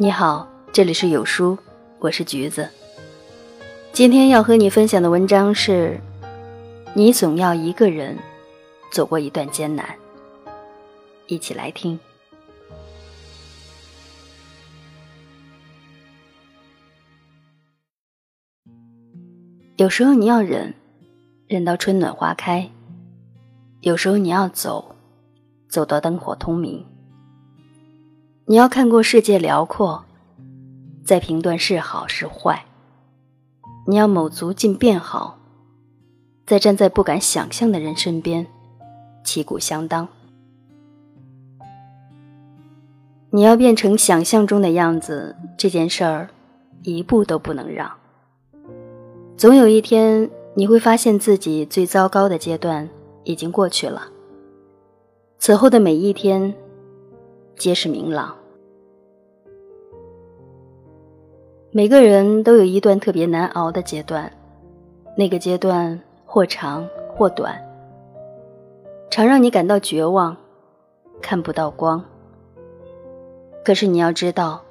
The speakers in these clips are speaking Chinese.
你好，这里是有书，我是橘子。今天要和你分享的文章是：你总要一个人走过一段艰难。一起来听。有时候你要忍，忍到春暖花开；有时候你要走，走到灯火通明。你要看过世界辽阔，再评断是好是坏。你要卯足劲变好，再站在不敢想象的人身边，旗鼓相当。你要变成想象中的样子，这件事儿一步都不能让。总有一天，你会发现自己最糟糕的阶段已经过去了，此后的每一天皆是明朗。每个人都有一段特别难熬的阶段，那个阶段或长或短，常让你感到绝望，看不到光。可是你要知道，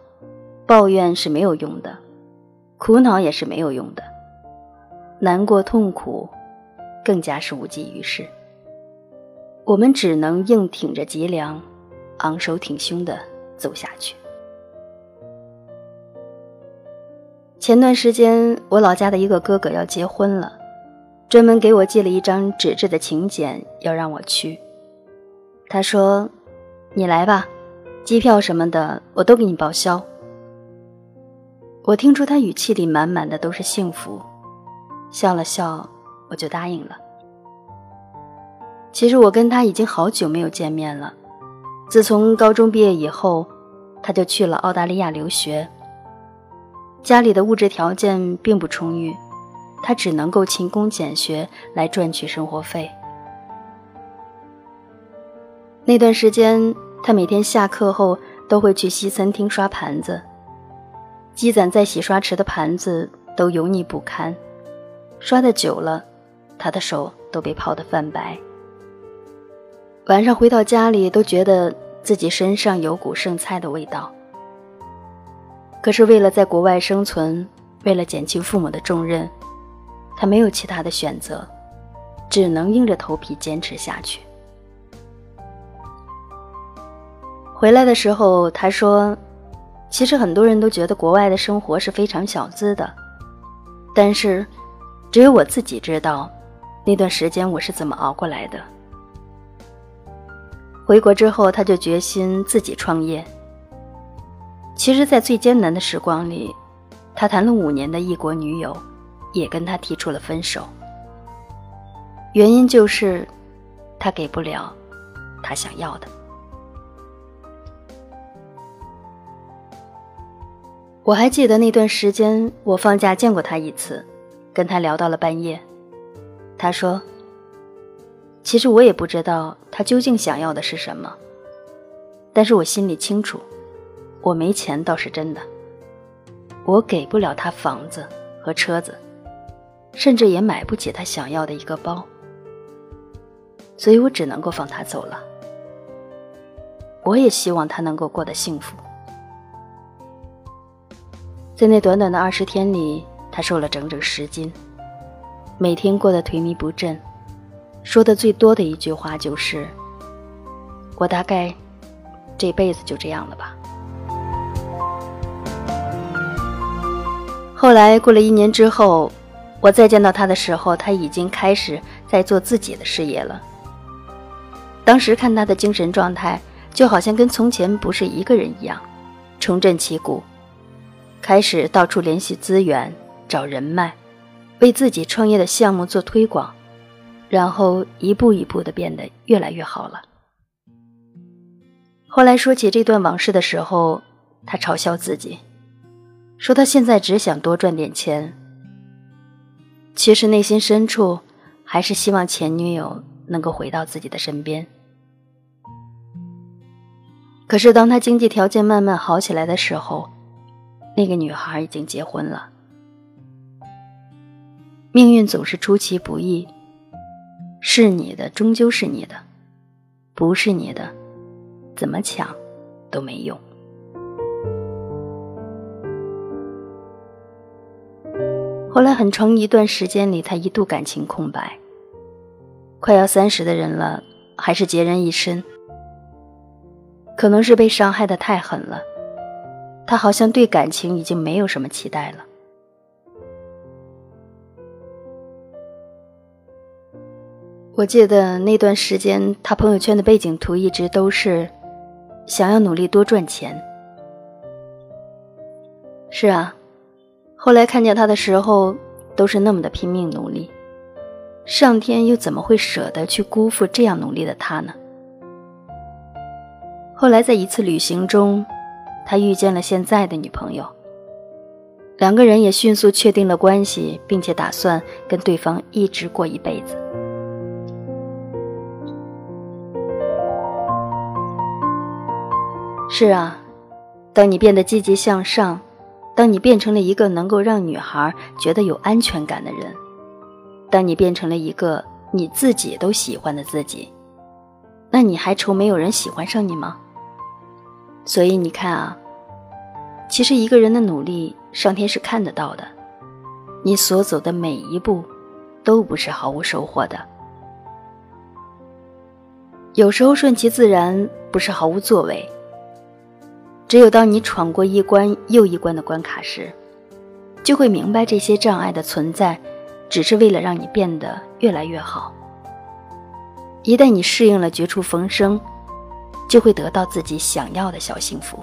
抱怨是没有用的，苦恼也是没有用的，难过痛苦更加是无济于事。我们只能硬挺着脊梁，昂首挺胸的走下去。前段时间，我老家的一个哥哥要结婚了，专门给我寄了一张纸质的请柬，要让我去。他说：“你来吧，机票什么的我都给你报销。”我听出他语气里满满的都是幸福，笑了笑，我就答应了。其实我跟他已经好久没有见面了，自从高中毕业以后，他就去了澳大利亚留学。家里的物质条件并不充裕，他只能够勤工俭学来赚取生活费。那段时间，他每天下课后都会去西餐厅刷盘子，积攒在洗刷池的盘子都油腻不堪，刷的久了，他的手都被泡得泛白。晚上回到家里，都觉得自己身上有股剩菜的味道。可是为了在国外生存，为了减轻父母的重任，他没有其他的选择，只能硬着头皮坚持下去。回来的时候，他说：“其实很多人都觉得国外的生活是非常小资的，但是只有我自己知道，那段时间我是怎么熬过来的。”回国之后，他就决心自己创业。其实，在最艰难的时光里，他谈了五年的异国女友，也跟他提出了分手。原因就是，他给不了他想要的。我还记得那段时间，我放假见过他一次，跟他聊到了半夜。他说：“其实我也不知道他究竟想要的是什么，但是我心里清楚。”我没钱倒是真的，我给不了他房子和车子，甚至也买不起他想要的一个包，所以我只能够放他走了。我也希望他能够过得幸福。在那短短的二十天里，他瘦了整整十斤，每天过得颓靡不振，说的最多的一句话就是：“我大概这辈子就这样了吧。”后来过了一年之后，我再见到他的时候，他已经开始在做自己的事业了。当时看他的精神状态，就好像跟从前不是一个人一样，重振旗鼓，开始到处联系资源、找人脉，为自己创业的项目做推广，然后一步一步的变得越来越好了。后来说起这段往事的时候，他嘲笑自己。说他现在只想多赚点钱，其实内心深处还是希望前女友能够回到自己的身边。可是当他经济条件慢慢好起来的时候，那个女孩已经结婚了。命运总是出其不意，是你的终究是你的不是你的怎么抢都没用。后来很长一段时间里他一度感情空白快要三十的人了还是孑然一身。可能是被伤害的太狠了他好像对感情已经没有什么期待了。我记得那段时间，他朋友圈的背景图一直都是想要努力多赚钱。是啊，后来看见他的时候，都是那么的拼命努力，上天又怎么会舍得去辜负这样努力的他呢？后来在一次旅行中，他遇见了现在的女朋友。两个人也迅速确定了关系，并且打算跟对方一直过一辈子。是啊，当你变得积极向上，当你变成了一个能够让女孩觉得有安全感的人，当你变成了一个你自己都喜欢的自己，那你还愁没有人喜欢上你吗？所以你看啊，其实一个人的努力，上天是看得到的。你所走的每一步，都不是毫无收获的。有时候顺其自然，不是毫无作为。只有当你闯过一关又一关的关卡时，就会明白这些障碍的存在，只是为了让你变得越来越好。一旦你适应了绝处逢生。就会得到自己想要的小幸福。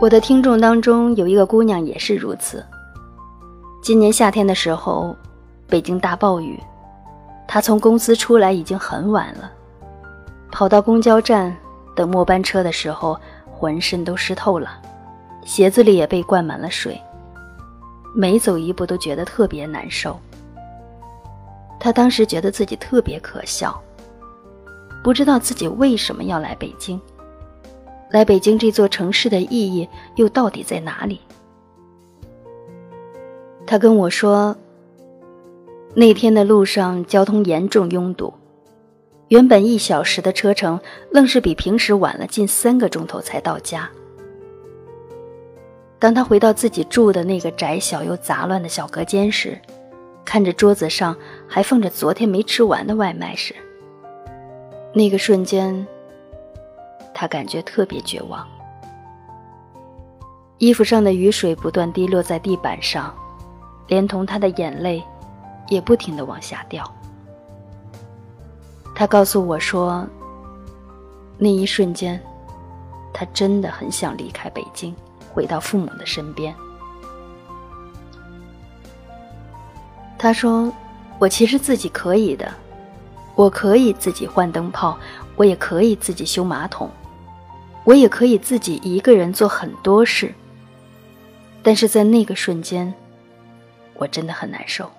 我的听众当中有一个姑娘也是如此。今年夏天的时候，北京大暴雨，他从公司出来已经很晚了，跑到公交站等末班车的时候，浑身都湿透了，鞋子里也被灌满了水。每走一步都觉得特别难受。他当时觉得自己特别可笑，不知道自己为什么要来北京，来北京这座城市的意义又到底在哪里？他跟我说，那天的路上交通严重拥堵，原本一小时的车程，愣是比平时晚了近三个钟头才到家。当他回到自己住的那个窄小又杂乱的小隔间时，看着桌子上还放着昨天没吃完的外卖时，那个瞬间，他感觉特别绝望。衣服上的雨水不断滴落在地板上，连同他的眼泪，也不停的往下掉。他告诉我说，那一瞬间，他真的很想离开北京。回到父母的身边，他说：“我其实自己可以的，我可以自己换灯泡，我也可以自己修马桶，我也可以自己一个人做很多事。但是在那个瞬间，我真的很难受，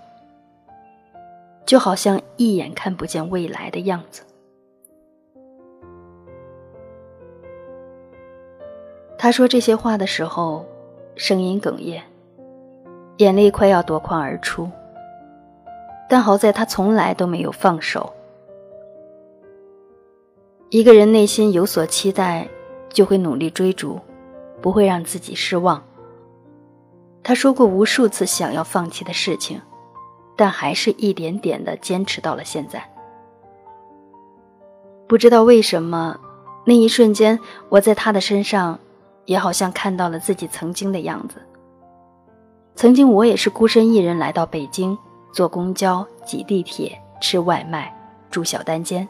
就好像一眼看不见未来的样子。”他说这些话的时候，声音哽咽，眼泪快要夺眶而出。但好在他从来都没有放手。一个人内心有所期待，就会努力追逐，不会让自己失望。他说过无数次想要放弃的事情，但还是一点点的坚持到了现在。不知道为什么，那一瞬间，我在他的身上。也好像看到了自己曾经的样子。曾经我也是孤身一人来到北京，坐公交、挤地铁、吃外卖、住小单间，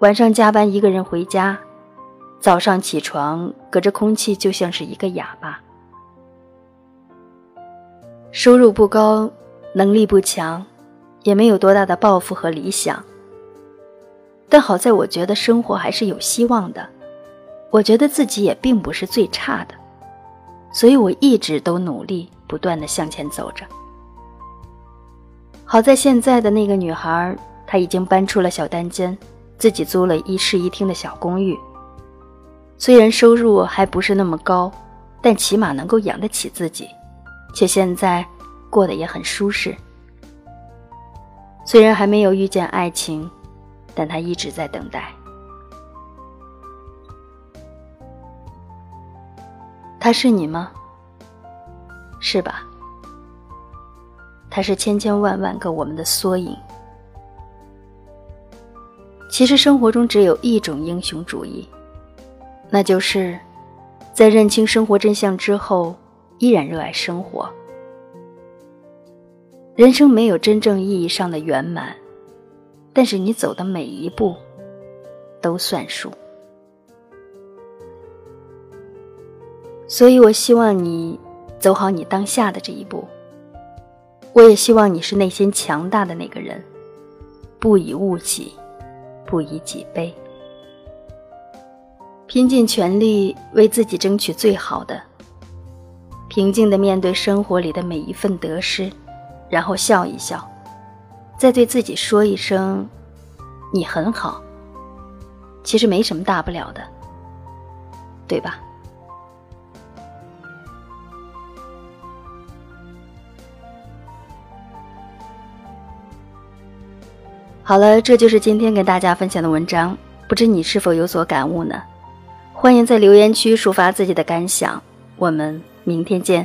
晚上加班一个人回家，早上起床隔着空气就像是一个哑巴。收入不高，能力不强，也没有多大的抱负和理想。但好在我觉得生活还是有希望的。我觉得自己也并不是最差的，所以我一直都努力不断的向前走着。好在现在的那个女孩，她已经搬出了小单间，自己租了一室一厅的小公寓。虽然收入还不是那么高，但起码能够养得起自己，且现在过得也很舒适。虽然还没有遇见爱情但他一直在等待。他是你吗？是吧？他是千千万万个我们的缩影。其实生活中只有一种英雄主义那就是在认清生活真相之后依然热爱生活。人生没有真正意义上的圆满，但是你走的每一步都算数。所以我希望你走好你当下的这一步。我也希望你是内心强大的那个人，不以物喜，不以己悲，拼尽全力为自己争取最好的，平静的面对生活里的每一份得失，然后笑一笑，再对自己说一声：“你很好。”其实没什么大不了的，对吧？好了，这就是今天跟大家分享的文章，不知你是否有所感悟呢？欢迎在留言区抒发自己的感想，我们明天见。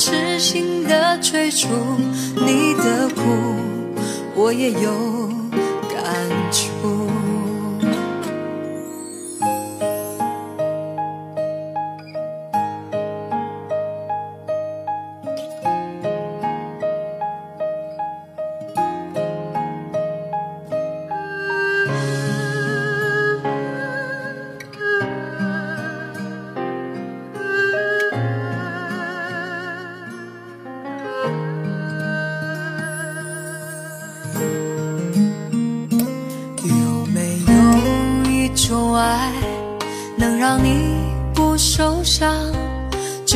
痴心的追逐，你的苦我也有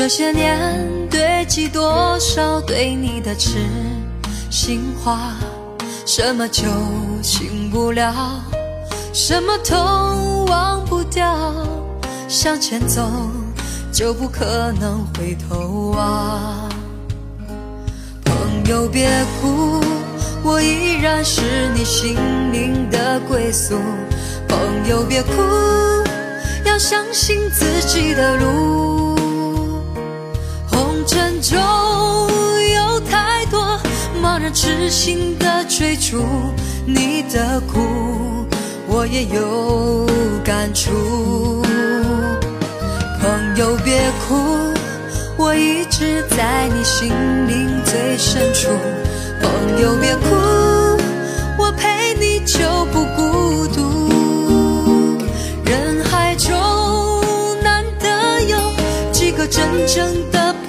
这些年堆积多少对你的痴心话？什么酒醒不了，什么痛忘不掉？向前走就不可能回头望。朋友别哭，我依然是你心灵的归宿。朋友别哭，要相信自己的路。中有太多茫然痴心的追逐，你的苦我也有感触。朋友别哭，我一直在你心灵最深处。朋友别哭，我陪你就不孤独。人海中难得有几个真正的。